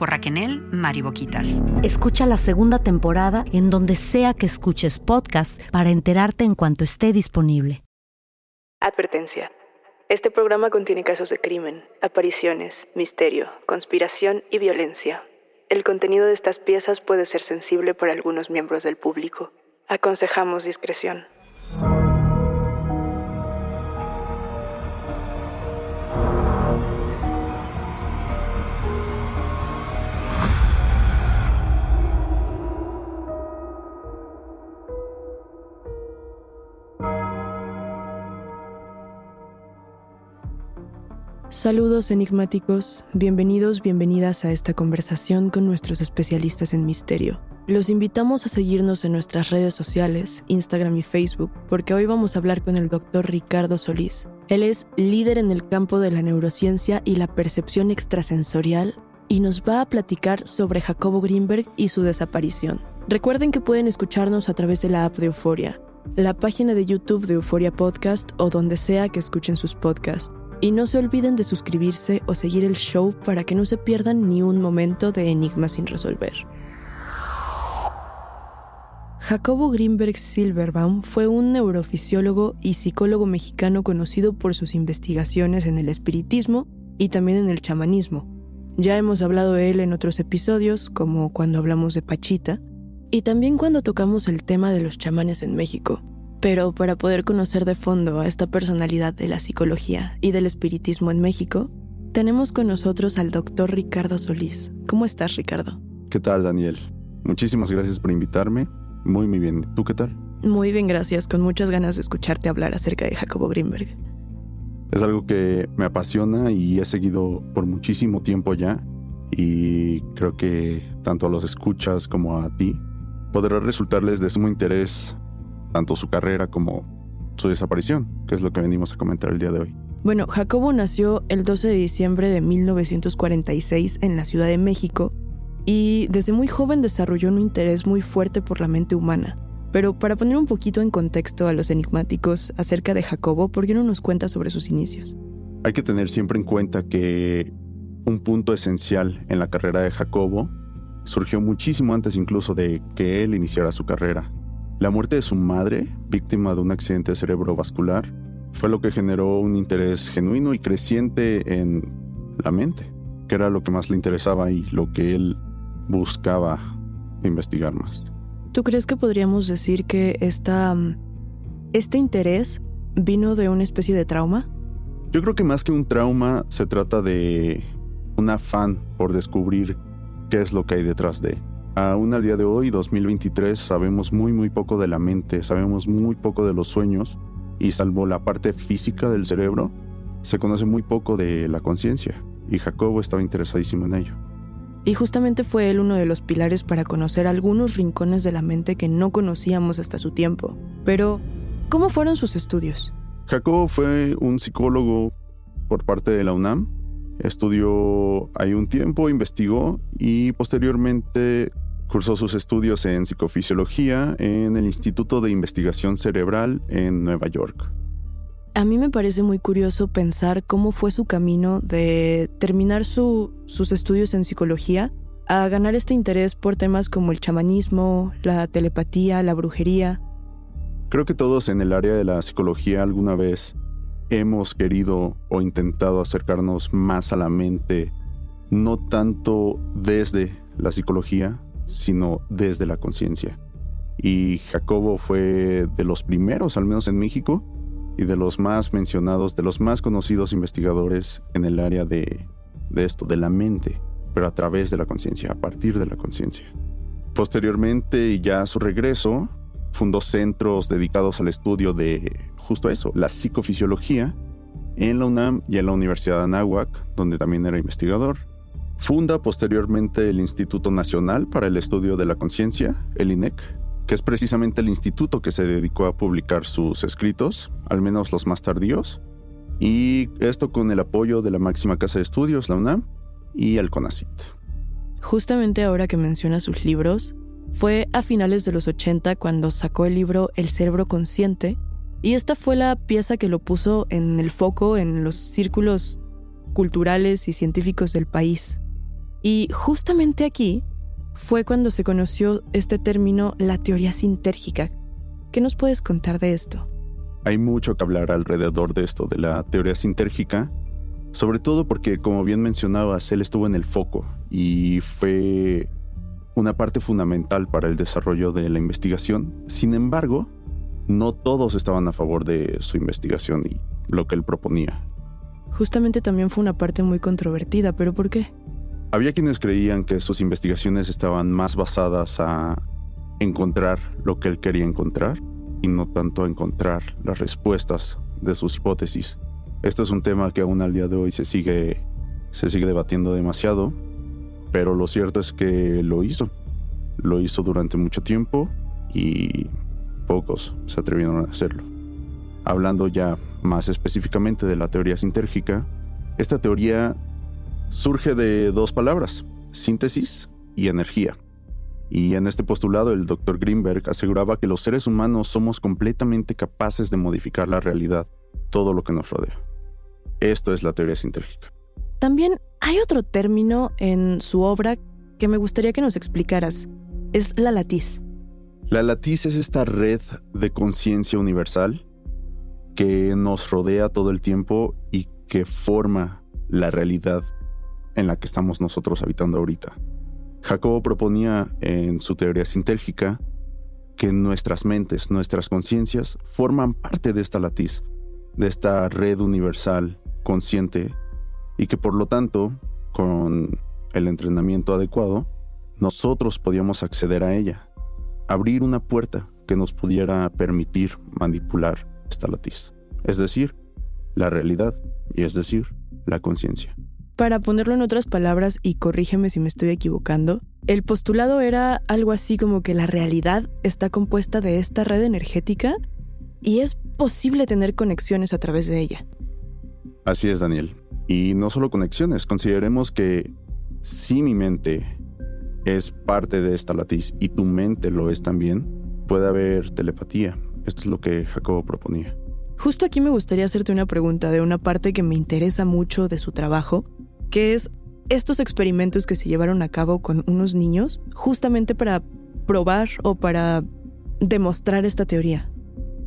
por Raquenel Mariboquitas. Escucha la segunda temporada en donde sea que escuches podcast para enterarte en cuanto esté disponible. Advertencia. Este programa contiene casos de crimen, apariciones, misterio, conspiración y violencia. El contenido de estas piezas puede ser sensible para algunos miembros del público. Aconsejamos discreción. Saludos enigmáticos, bienvenidos, bienvenidas a esta conversación con nuestros especialistas en misterio. Los invitamos a seguirnos en nuestras redes sociales, Instagram y Facebook, porque hoy vamos a hablar con el doctor Ricardo Solís. Él es líder en el campo de la neurociencia y la percepción extrasensorial y nos va a platicar sobre Jacobo Greenberg y su desaparición. Recuerden que pueden escucharnos a través de la app de Euforia, la página de YouTube de Euforia Podcast o donde sea que escuchen sus podcasts. Y no se olviden de suscribirse o seguir el show para que no se pierdan ni un momento de enigma sin resolver. Jacobo Greenberg Silverbaum fue un neurofisiólogo y psicólogo mexicano conocido por sus investigaciones en el espiritismo y también en el chamanismo. Ya hemos hablado de él en otros episodios, como cuando hablamos de Pachita, y también cuando tocamos el tema de los chamanes en México. Pero para poder conocer de fondo a esta personalidad de la psicología y del espiritismo en México, tenemos con nosotros al doctor Ricardo Solís. ¿Cómo estás, Ricardo? ¿Qué tal, Daniel? Muchísimas gracias por invitarme. Muy, muy bien. ¿Tú qué tal? Muy bien, gracias. Con muchas ganas de escucharte hablar acerca de Jacobo Greenberg. Es algo que me apasiona y he seguido por muchísimo tiempo ya. Y creo que tanto a los escuchas como a ti podrá resultarles de sumo interés tanto su carrera como su desaparición, que es lo que venimos a comentar el día de hoy. Bueno, Jacobo nació el 12 de diciembre de 1946 en la Ciudad de México y desde muy joven desarrolló un interés muy fuerte por la mente humana. Pero para poner un poquito en contexto a los enigmáticos acerca de Jacobo, ¿por qué no nos cuenta sobre sus inicios? Hay que tener siempre en cuenta que un punto esencial en la carrera de Jacobo surgió muchísimo antes incluso de que él iniciara su carrera. La muerte de su madre, víctima de un accidente cerebrovascular, fue lo que generó un interés genuino y creciente en la mente, que era lo que más le interesaba y lo que él buscaba investigar más. ¿Tú crees que podríamos decir que esta, mm, este interés vino de una especie de trauma? Yo creo que más que un trauma se trata de un afán por descubrir qué es lo que hay detrás de. Aún al día de hoy, 2023, sabemos muy muy poco de la mente, sabemos muy poco de los sueños y salvo la parte física del cerebro, se conoce muy poco de la conciencia y Jacobo estaba interesadísimo en ello. Y justamente fue él uno de los pilares para conocer algunos rincones de la mente que no conocíamos hasta su tiempo. Pero, ¿cómo fueron sus estudios? Jacobo fue un psicólogo por parte de la UNAM. Estudió ahí un tiempo, investigó y posteriormente cursó sus estudios en psicofisiología en el Instituto de Investigación Cerebral en Nueva York. A mí me parece muy curioso pensar cómo fue su camino de terminar sus estudios en psicología a ganar este interés por temas como el chamanismo, la telepatía, la brujería. Creo que todos en el área de la psicología alguna vez hemos querido o intentado acercarnos más a la mente, no tanto desde la psicología, sino desde la conciencia. Y Jacobo fue de los primeros, al menos en México, y de los más mencionados, de los más conocidos investigadores en el área de, esto, de la mente, pero a través de la conciencia, a partir de la conciencia. Posteriormente, y ya a su regreso, fundó centros dedicados al estudio de justo eso, la psicofisiología, en la UNAM y en la Universidad de Anáhuac, donde también era investigador. Funda posteriormente el Instituto Nacional para el Estudio de la Conciencia, el INEC, que es precisamente el instituto que se dedicó a publicar sus escritos, al menos los más tardíos, y esto con el apoyo de la máxima casa de estudios, la UNAM, y el CONACIT. Justamente ahora que menciona sus libros, fue a finales de los 80 cuando sacó el libro El cerebro consciente, y esta fue la pieza que lo puso en el foco en los círculos culturales y científicos del país. Y justamente aquí fue cuando se conoció este término la teoría sintérgica. ¿Qué nos puedes contar de esto? Hay mucho que hablar alrededor de esto, de la teoría sintérgica, sobre todo porque, como bien mencionabas, él estuvo en el foco y fue una parte fundamental para el desarrollo de la investigación. Sin embargo, no todos estaban a favor de su investigación y lo que él proponía. Justamente también fue una parte muy controvertida, pero ¿por qué? Había quienes creían que sus investigaciones estaban más basadas a encontrar lo que él quería encontrar y no tanto a encontrar las respuestas de sus hipótesis. Esto es un tema que aún al día de hoy se sigue, se sigue debatiendo demasiado, pero lo cierto es que lo hizo. Lo hizo durante mucho tiempo y pocos se atrevieron a hacerlo. Hablando ya más específicamente de la teoría sintérgica, esta teoría surge de dos palabras, síntesis y energía. Y en este postulado el Dr. Greenberg aseguraba que los seres humanos somos completamente capaces de modificar la realidad, todo lo que nos rodea. Esto es la teoría sintérgica. También hay otro término en su obra que me gustaría que nos explicaras. Es la latiz. La latiz es esta red de conciencia universal que nos rodea todo el tiempo y que forma la realidad en la que estamos nosotros habitando ahorita. Jacobo proponía en su teoría sintérgica que nuestras mentes, nuestras conciencias forman parte de esta latiz, de esta red universal consciente y que por lo tanto, con el entrenamiento adecuado, nosotros podíamos acceder a ella, abrir una puerta que nos pudiera permitir manipular esta latiz, es decir, la realidad y es decir, la conciencia. Para ponerlo en otras palabras, y corrígeme si me estoy equivocando, el postulado era algo así como que la realidad está compuesta de esta red energética y es posible tener conexiones a través de ella. Así es, Daniel. Y no solo conexiones, consideremos que si mi mente es parte de esta latiz y tu mente lo es también, puede haber telepatía. Esto es lo que Jacobo proponía. Justo aquí me gustaría hacerte una pregunta de una parte que me interesa mucho de su trabajo, que es estos experimentos que se llevaron a cabo con unos niños justamente para probar o para demostrar esta teoría.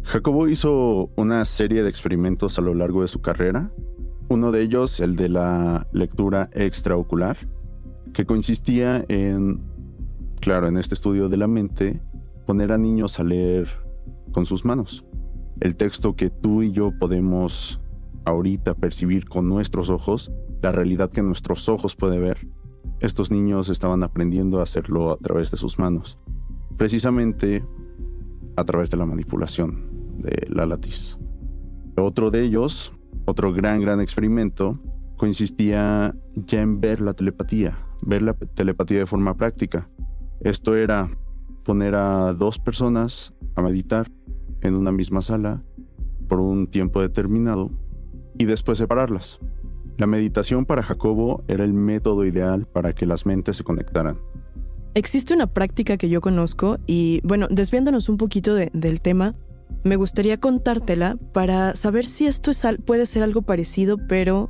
Jacobo hizo una serie de experimentos a lo largo de su carrera. Uno de ellos, el de la lectura extraocular, que consistía en claro, en este estudio de la mente, poner a niños a leer con sus manos. El texto que tú y yo podemos ahorita percibir con nuestros ojos, la realidad que nuestros ojos pueden ver, estos niños estaban aprendiendo a hacerlo a través de sus manos, precisamente a través de la manipulación de la latiz. Otro de ellos, otro gran, gran experimento, consistía ya en ver la telepatía, ver la telepatía de forma práctica. Esto era poner a dos personas a meditar en una misma sala por un tiempo determinado y después separarlas. La meditación para Jacobo era el método ideal para que las mentes se conectaran. Existe una práctica que yo conozco y, bueno, desviándonos un poquito del tema, me gustaría contártela para saber si esto es, puede ser algo parecido, pero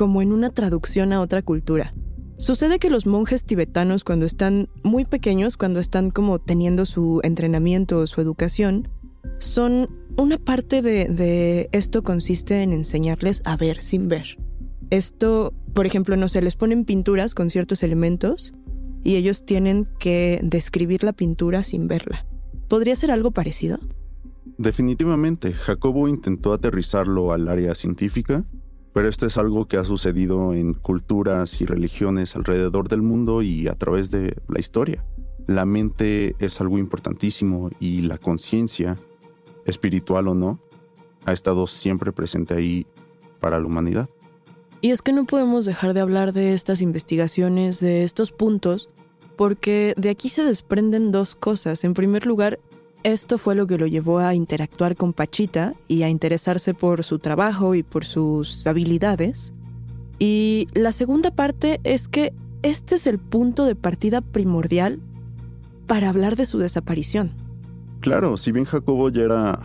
como en una traducción a otra cultura. Sucede que los monjes tibetanos cuando están muy pequeños, cuando están como teniendo su entrenamiento o su educación, son una parte de, de esto consiste en enseñarles a ver sin ver. Esto, por ejemplo, no se les ponen pinturas con ciertos elementos y ellos tienen que describir la pintura sin verla. ¿Podría ser algo parecido? Definitivamente, Jacobo intentó aterrizarlo al área científica, pero esto es algo que ha sucedido en culturas y religiones alrededor del mundo y a través de la historia. La mente es algo importantísimo y la conciencia, espiritual o no, ha estado siempre presente ahí para la humanidad. Y es que no podemos dejar de hablar de estas investigaciones, de estos puntos, porque de aquí se desprenden dos cosas. En primer lugar, esto fue lo que lo llevó a interactuar con Pachita y a interesarse por su trabajo y por sus habilidades. Y la segunda parte es que este es el punto de partida primordial para hablar de su desaparición. Claro, si bien Jacobo ya era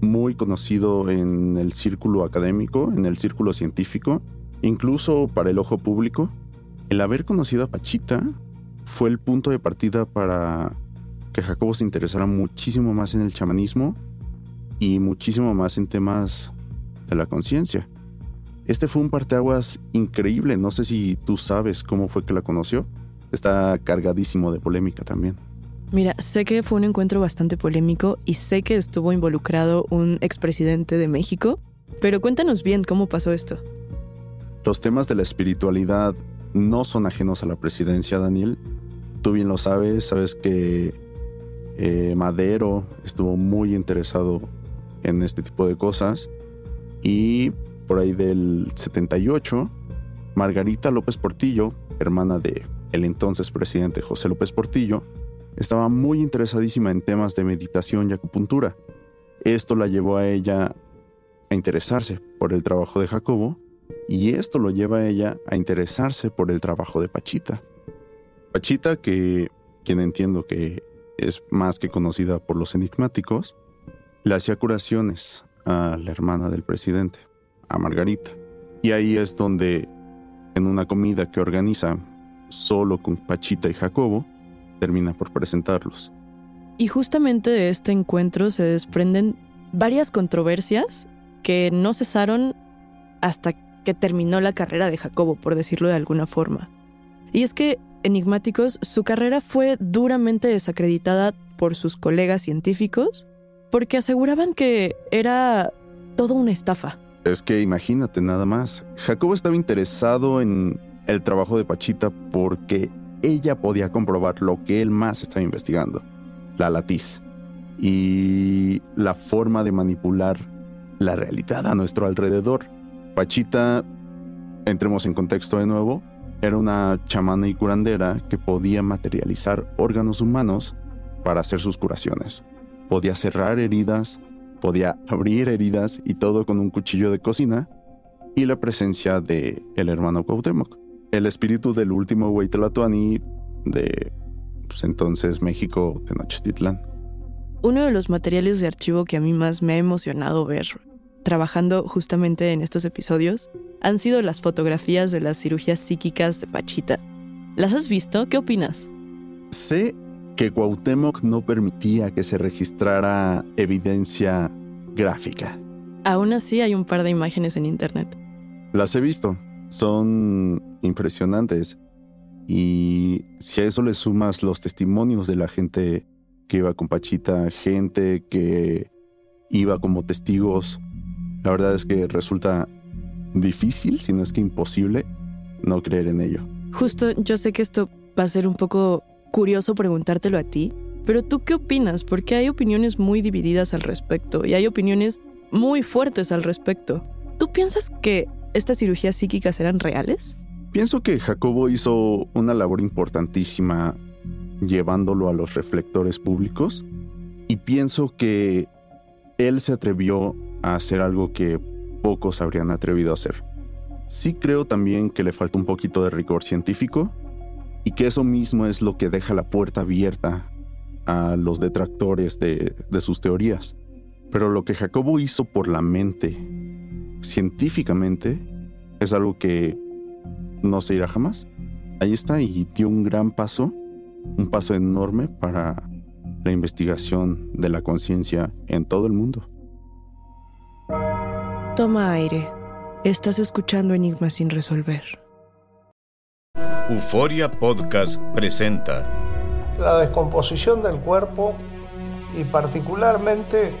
muy conocido en el círculo académico, en el círculo científico, Incluso para el ojo público, el haber conocido a Pachita fue el punto de partida para que Jacobo se interesara muchísimo más en el chamanismo y muchísimo más en temas de la conciencia. Este fue un parteaguas increíble, no sé si tú sabes cómo fue que la conoció. Está cargadísimo de polémica también. Mira, sé que fue un encuentro bastante polémico y sé que estuvo involucrado un expresidente de México, pero cuéntanos bien cómo pasó esto. Los temas de la espiritualidad no son ajenos a la presidencia, Daniel. Tú bien lo sabes, sabes que eh, Madero estuvo muy interesado en este tipo de cosas y por ahí del 78, Margarita López Portillo, hermana de el entonces presidente José López Portillo, estaba muy interesadísima en temas de meditación y acupuntura. Esto la llevó a ella a interesarse por el trabajo de Jacobo y esto lo lleva a ella a interesarse por el trabajo de Pachita. Pachita, que quien entiendo que es más que conocida por los enigmáticos, le hacía curaciones a la hermana del presidente, a Margarita. Y ahí es donde, en una comida que organiza solo con Pachita y Jacobo, termina por presentarlos. Y justamente de este encuentro se desprenden varias controversias que no cesaron hasta que terminó la carrera de Jacobo, por decirlo de alguna forma. Y es que, enigmáticos, su carrera fue duramente desacreditada por sus colegas científicos porque aseguraban que era todo una estafa. Es que imagínate nada más, Jacobo estaba interesado en el trabajo de Pachita porque ella podía comprobar lo que él más estaba investigando, la latiz y la forma de manipular la realidad a nuestro alrededor. Pachita, entremos en contexto de nuevo, era una chamana y curandera que podía materializar órganos humanos para hacer sus curaciones. Podía cerrar heridas, podía abrir heridas y todo con un cuchillo de cocina y la presencia de el hermano Cuauhtémoc, el espíritu del último Huaytlatoani de pues, entonces México Tenochtitlán. Uno de los materiales de archivo que a mí más me ha emocionado ver trabajando justamente en estos episodios han sido las fotografías de las cirugías psíquicas de Pachita. ¿Las has visto? ¿Qué opinas? Sé que Cuauhtémoc no permitía que se registrara evidencia gráfica. Aún así hay un par de imágenes en internet. Las he visto. Son impresionantes. Y si a eso le sumas los testimonios de la gente que iba con Pachita, gente que iba como testigos, la verdad es que resulta difícil, si no es que imposible, no creer en ello. Justo, yo sé que esto va a ser un poco curioso preguntártelo a ti, pero ¿tú qué opinas? Porque hay opiniones muy divididas al respecto y hay opiniones muy fuertes al respecto. ¿Tú piensas que estas cirugías psíquicas eran reales? Pienso que Jacobo hizo una labor importantísima llevándolo a los reflectores públicos y pienso que él se atrevió a hacer algo que pocos habrían atrevido a hacer. Sí creo también que le falta un poquito de rigor científico y que eso mismo es lo que deja la puerta abierta a los detractores de, de sus teorías. Pero lo que Jacobo hizo por la mente, científicamente, es algo que no se irá jamás. Ahí está y dio un gran paso, un paso enorme para la investigación de la conciencia en todo el mundo. Toma aire. Estás escuchando Enigmas sin resolver. Euforia Podcast presenta la descomposición del cuerpo y particularmente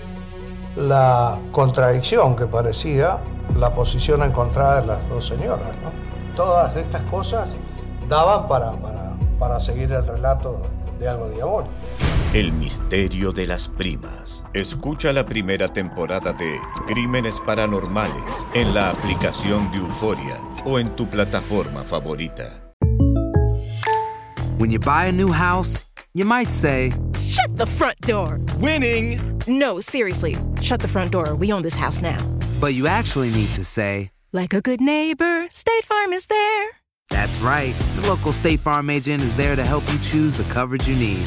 la contradicción que parecía la posición encontrada de las dos señoras. Todas estas cosas daban para, para, para seguir el relato de algo diabólico. El misterio de las primas. Escucha la primera temporada de Crímenes Paranormales en la aplicación de Euforia o en tu plataforma favorita. When you buy a new house, you might say, Shut the front door! Winning! No, seriously, shut the front door. We own this house now. But you actually need to say, Like a good neighbor, State Farm is there. That's right. The local State Farm agent is there to help you choose the coverage you need.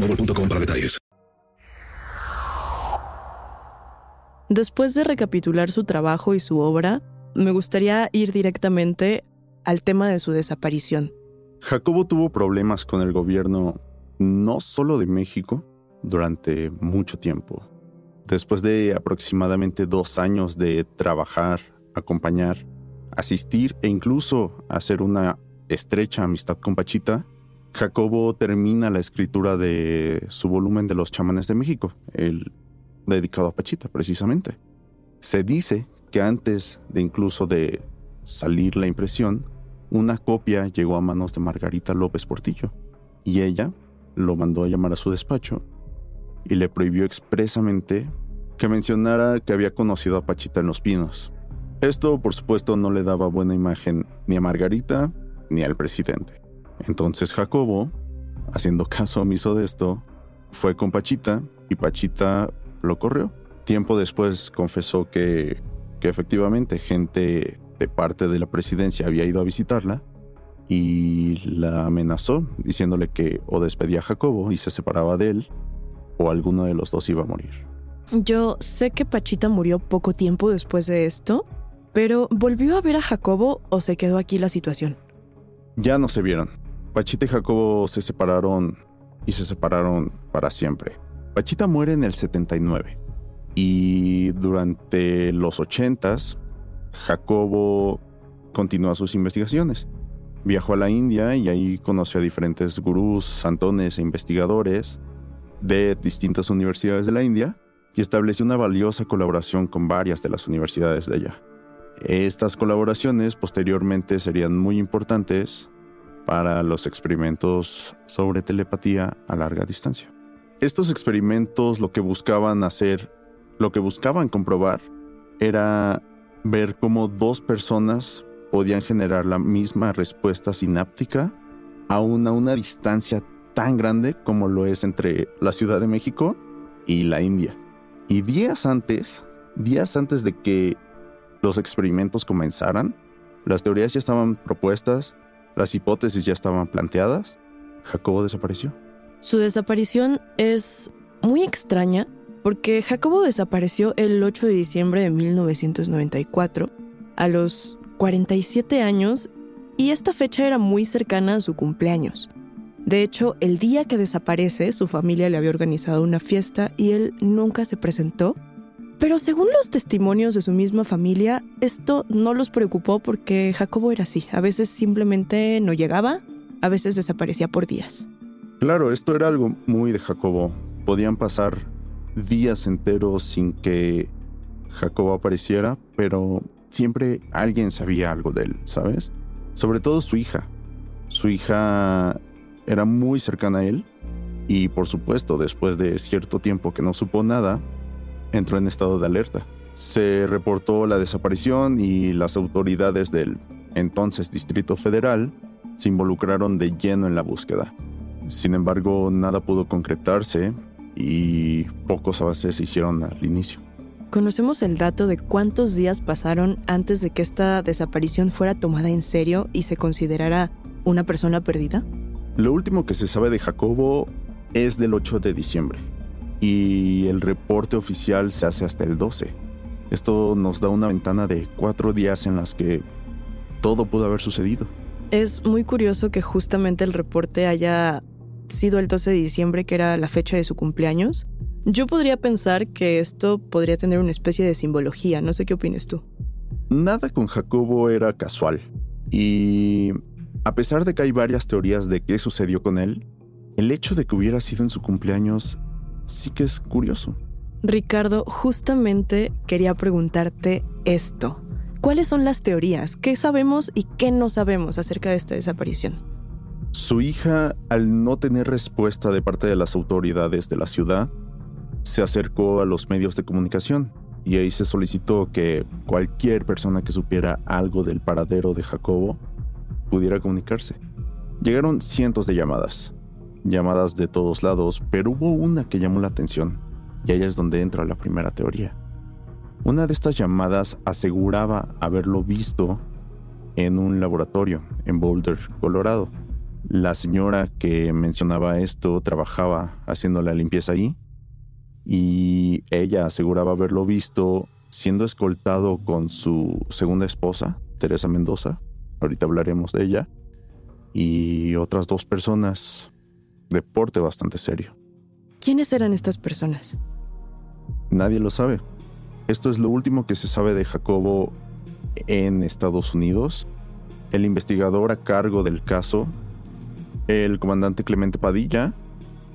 boostmobile.com para detalles. Después de recapitular su trabajo y su obra, me gustaría ir directamente al tema de su desaparición. Jacobo tuvo problemas con el gobierno no solo de México durante mucho tiempo. Después de aproximadamente dos años de trabajar, acompañar, asistir e incluso hacer una estrecha amistad con Pachita, Jacobo termina la escritura de su volumen de los chamanes de México, el dedicado a Pachita precisamente. Se dice que antes de incluso de salir la impresión, una copia llegó a manos de Margarita López Portillo y ella lo mandó a llamar a su despacho y le prohibió expresamente que mencionara que había conocido a Pachita en los pinos. Esto, por supuesto, no le daba buena imagen ni a Margarita ni al presidente. Entonces Jacobo, haciendo caso omiso de esto, fue con Pachita y Pachita lo corrió. Tiempo después confesó que, que efectivamente gente de parte de la presidencia había ido a visitarla y la amenazó diciéndole que o despedía a Jacobo y se separaba de él o alguno de los dos iba a morir. Yo sé que Pachita murió poco tiempo después de esto, pero ¿volvió a ver a Jacobo o se quedó aquí la situación? Ya no se vieron. Pachita y Jacobo se separaron y se separaron para siempre. Pachita muere en el 79 y durante los 80s Jacobo continúa sus investigaciones. Viajó a la India y ahí conoció a diferentes gurús, santones e investigadores de distintas universidades de la India y estableció una valiosa colaboración con varias de las universidades de allá. Estas colaboraciones posteriormente serían muy importantes para los experimentos sobre telepatía a larga distancia. Estos experimentos lo que buscaban hacer, lo que buscaban comprobar, era ver cómo dos personas podían generar la misma respuesta sináptica aún a una distancia tan grande como lo es entre la Ciudad de México y la India. Y días antes, días antes de que los experimentos comenzaran, las teorías ya estaban propuestas, las hipótesis ya estaban planteadas, Jacobo desapareció. Su desaparición es muy extraña porque Jacobo desapareció el 8 de diciembre de 1994 a los 47 años y esta fecha era muy cercana a su cumpleaños. De hecho, el día que desaparece, su familia le había organizado una fiesta y él nunca se presentó. Pero según los testimonios de su misma familia, esto no los preocupó porque Jacobo era así. A veces simplemente no llegaba, a veces desaparecía por días. Claro, esto era algo muy de Jacobo. Podían pasar días enteros sin que Jacobo apareciera, pero siempre alguien sabía algo de él, ¿sabes? Sobre todo su hija. Su hija era muy cercana a él y por supuesto después de cierto tiempo que no supo nada, entró en estado de alerta. Se reportó la desaparición y las autoridades del entonces Distrito Federal se involucraron de lleno en la búsqueda. Sin embargo, nada pudo concretarse y pocos avances se hicieron al inicio. ¿Conocemos el dato de cuántos días pasaron antes de que esta desaparición fuera tomada en serio y se considerara una persona perdida? Lo último que se sabe de Jacobo es del 8 de diciembre y el reporte oficial se hace hasta el 12. Esto nos da una ventana de cuatro días en las que todo pudo haber sucedido. Es muy curioso que justamente el reporte haya sido el 12 de diciembre, que era la fecha de su cumpleaños. Yo podría pensar que esto podría tener una especie de simbología, no sé qué opinas tú. Nada con Jacobo era casual. Y a pesar de que hay varias teorías de qué sucedió con él, el hecho de que hubiera sido en su cumpleaños sí que es curioso. Ricardo, justamente quería preguntarte esto. ¿Cuáles son las teorías? ¿Qué sabemos y qué no sabemos acerca de esta desaparición? Su hija, al no tener respuesta de parte de las autoridades de la ciudad, se acercó a los medios de comunicación y ahí se solicitó que cualquier persona que supiera algo del paradero de Jacobo pudiera comunicarse. Llegaron cientos de llamadas, llamadas de todos lados, pero hubo una que llamó la atención, y ahí es donde entra la primera teoría. Una de estas llamadas aseguraba haberlo visto en un laboratorio en Boulder, Colorado. La señora que mencionaba esto trabajaba haciendo la limpieza ahí y ella aseguraba haberlo visto siendo escoltado con su segunda esposa, Teresa Mendoza, ahorita hablaremos de ella, y otras dos personas de porte bastante serio. ¿Quiénes eran estas personas? Nadie lo sabe. Esto es lo último que se sabe de Jacobo en Estados Unidos. El investigador a cargo del caso, el comandante Clemente Padilla,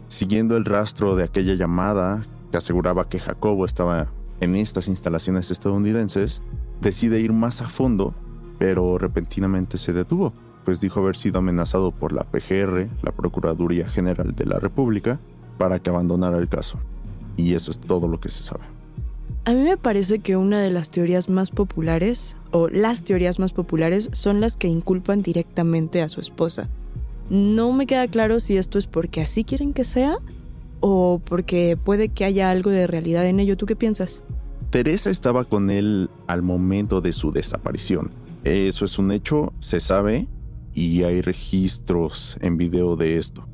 siguiendo el rastro de aquella llamada que aseguraba que Jacobo estaba en estas instalaciones estadounidenses, decide ir más a fondo, pero repentinamente se detuvo pues dijo haber sido amenazado por la PGR, la Procuraduría General de la República, para que abandonara el caso. Y eso es todo lo que se sabe. A mí me parece que una de las teorías más populares, o las teorías más populares, son las que inculpan directamente a su esposa. No me queda claro si esto es porque así quieren que sea o porque puede que haya algo de realidad en ello. ¿Tú qué piensas? Teresa estaba con él al momento de su desaparición. Eso es un hecho, se sabe, y hay registros en video de esto.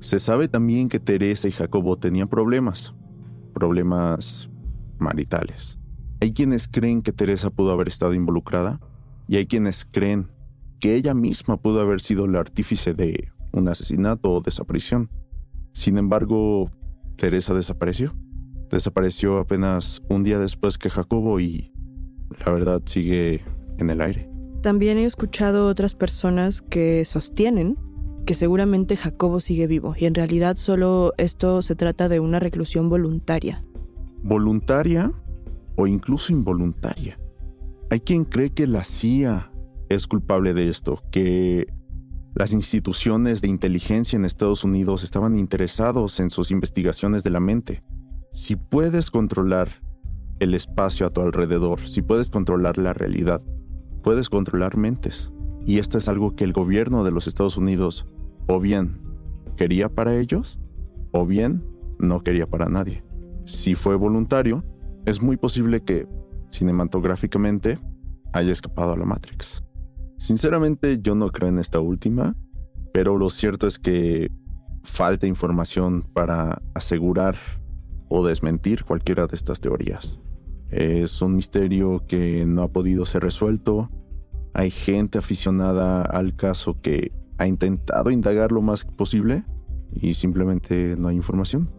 Se sabe también que Teresa y Jacobo tenían problemas, problemas maritales. Hay quienes creen que Teresa pudo haber estado involucrada y hay quienes creen que ella misma pudo haber sido el artífice de un asesinato o desaparición. Sin embargo, Teresa desapareció. Desapareció apenas un día después que Jacobo y la verdad sigue en el aire. También he escuchado otras personas que sostienen que seguramente Jacobo sigue vivo y en realidad solo esto se trata de una reclusión voluntaria. ¿Voluntaria o incluso involuntaria? Hay quien cree que la CIA es culpable de esto, que las instituciones de inteligencia en Estados Unidos estaban interesados en sus investigaciones de la mente. Si puedes controlar el espacio a tu alrededor, si puedes controlar la realidad, puedes controlar mentes. Y esto es algo que el gobierno de los Estados Unidos, o bien quería para ellos o bien no quería para nadie. Si fue voluntario, es muy posible que, cinematográficamente, haya escapado a la Matrix. Sinceramente yo no creo en esta última, pero lo cierto es que falta información para asegurar o desmentir cualquiera de estas teorías. Es un misterio que no ha podido ser resuelto. Hay gente aficionada al caso que ha intentado indagar lo más posible y simplemente no hay información.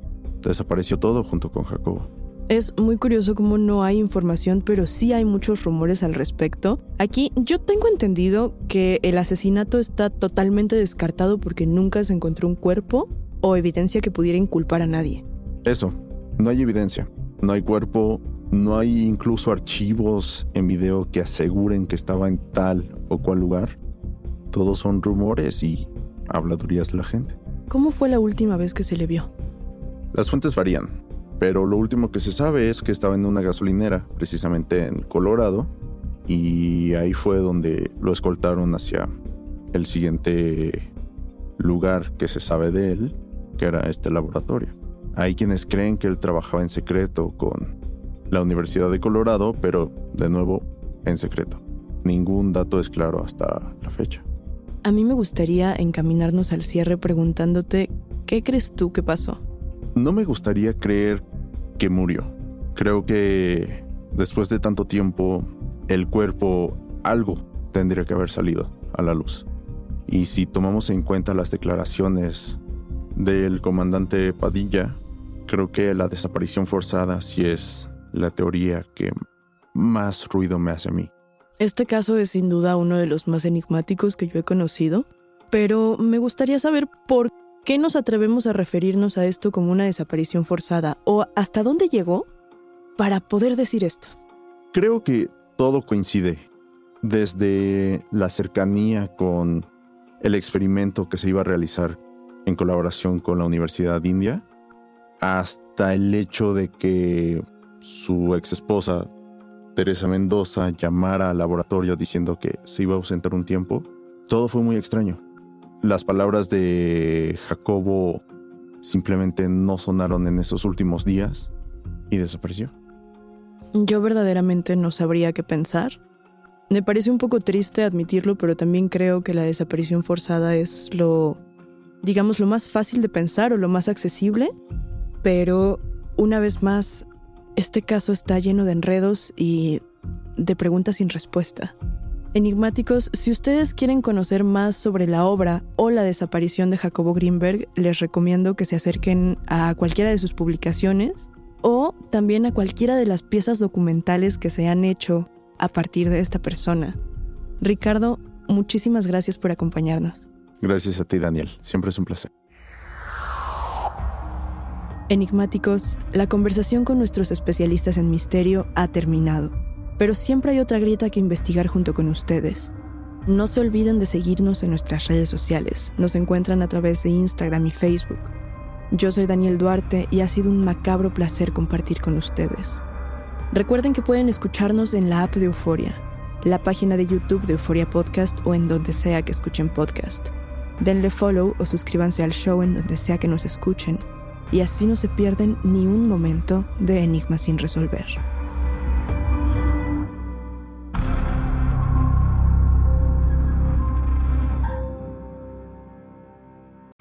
Desapareció todo junto con Jacobo. Es muy curioso cómo no hay información, pero sí hay muchos rumores al respecto. Aquí yo tengo entendido que el asesinato está totalmente descartado porque nunca se encontró un cuerpo o evidencia que pudiera inculpar a nadie. Eso, no hay evidencia. No hay cuerpo, no hay incluso archivos en video que aseguren que estaba en tal o cual lugar. Todos son rumores y habladurías de la gente. ¿Cómo fue la última vez que se le vio? Las fuentes varían, pero lo último que se sabe es que estaba en una gasolinera, precisamente en Colorado, y ahí fue donde lo escoltaron hacia el siguiente lugar que se sabe de él, que era este laboratorio. Hay quienes creen que él trabajaba en secreto con la Universidad de Colorado, pero de nuevo en secreto. Ningún dato es claro hasta la fecha. A mí me gustaría encaminarnos al cierre preguntándote, ¿qué crees tú que pasó? No me gustaría creer que murió. Creo que después de tanto tiempo, el cuerpo, algo tendría que haber salido a la luz. Y si tomamos en cuenta las declaraciones del comandante Padilla, creo que la desaparición forzada sí es la teoría que más ruido me hace a mí. Este caso es sin duda uno de los más enigmáticos que yo he conocido, pero me gustaría saber por qué nos atrevemos a referirnos a esto como una desaparición forzada o hasta dónde llegó para poder decir esto. Creo que todo coincide, desde la cercanía con el experimento que se iba a realizar en colaboración con la Universidad India, hasta el hecho de que su ex esposa Teresa Mendoza llamara al laboratorio diciendo que se iba a ausentar un tiempo, todo fue muy extraño. Las palabras de Jacobo simplemente no sonaron en esos últimos días y desapareció. Yo verdaderamente no sabría qué pensar. Me parece un poco triste admitirlo, pero también creo que la desaparición forzada es lo, digamos, lo más fácil de pensar o lo más accesible. Pero, una vez más, este caso está lleno de enredos y de preguntas sin respuesta. Enigmáticos, si ustedes quieren conocer más sobre la obra o la desaparición de Jacobo Greenberg, les recomiendo que se acerquen a cualquiera de sus publicaciones o también a cualquiera de las piezas documentales que se han hecho a partir de esta persona. Ricardo, muchísimas gracias por acompañarnos. Gracias a ti, Daniel. Siempre es un placer. Enigmáticos, la conversación con nuestros especialistas en misterio ha terminado, pero siempre hay otra grieta que investigar junto con ustedes. No se olviden de seguirnos en nuestras redes sociales, nos encuentran a través de Instagram y Facebook. Yo soy Daniel Duarte y ha sido un macabro placer compartir con ustedes. Recuerden que pueden escucharnos en la app de Euforia, la página de YouTube de Euforia Podcast o en donde sea que escuchen podcast. Denle follow o suscríbanse al show en donde sea que nos escuchen y así no se pierden ni un momento de enigma sin resolver.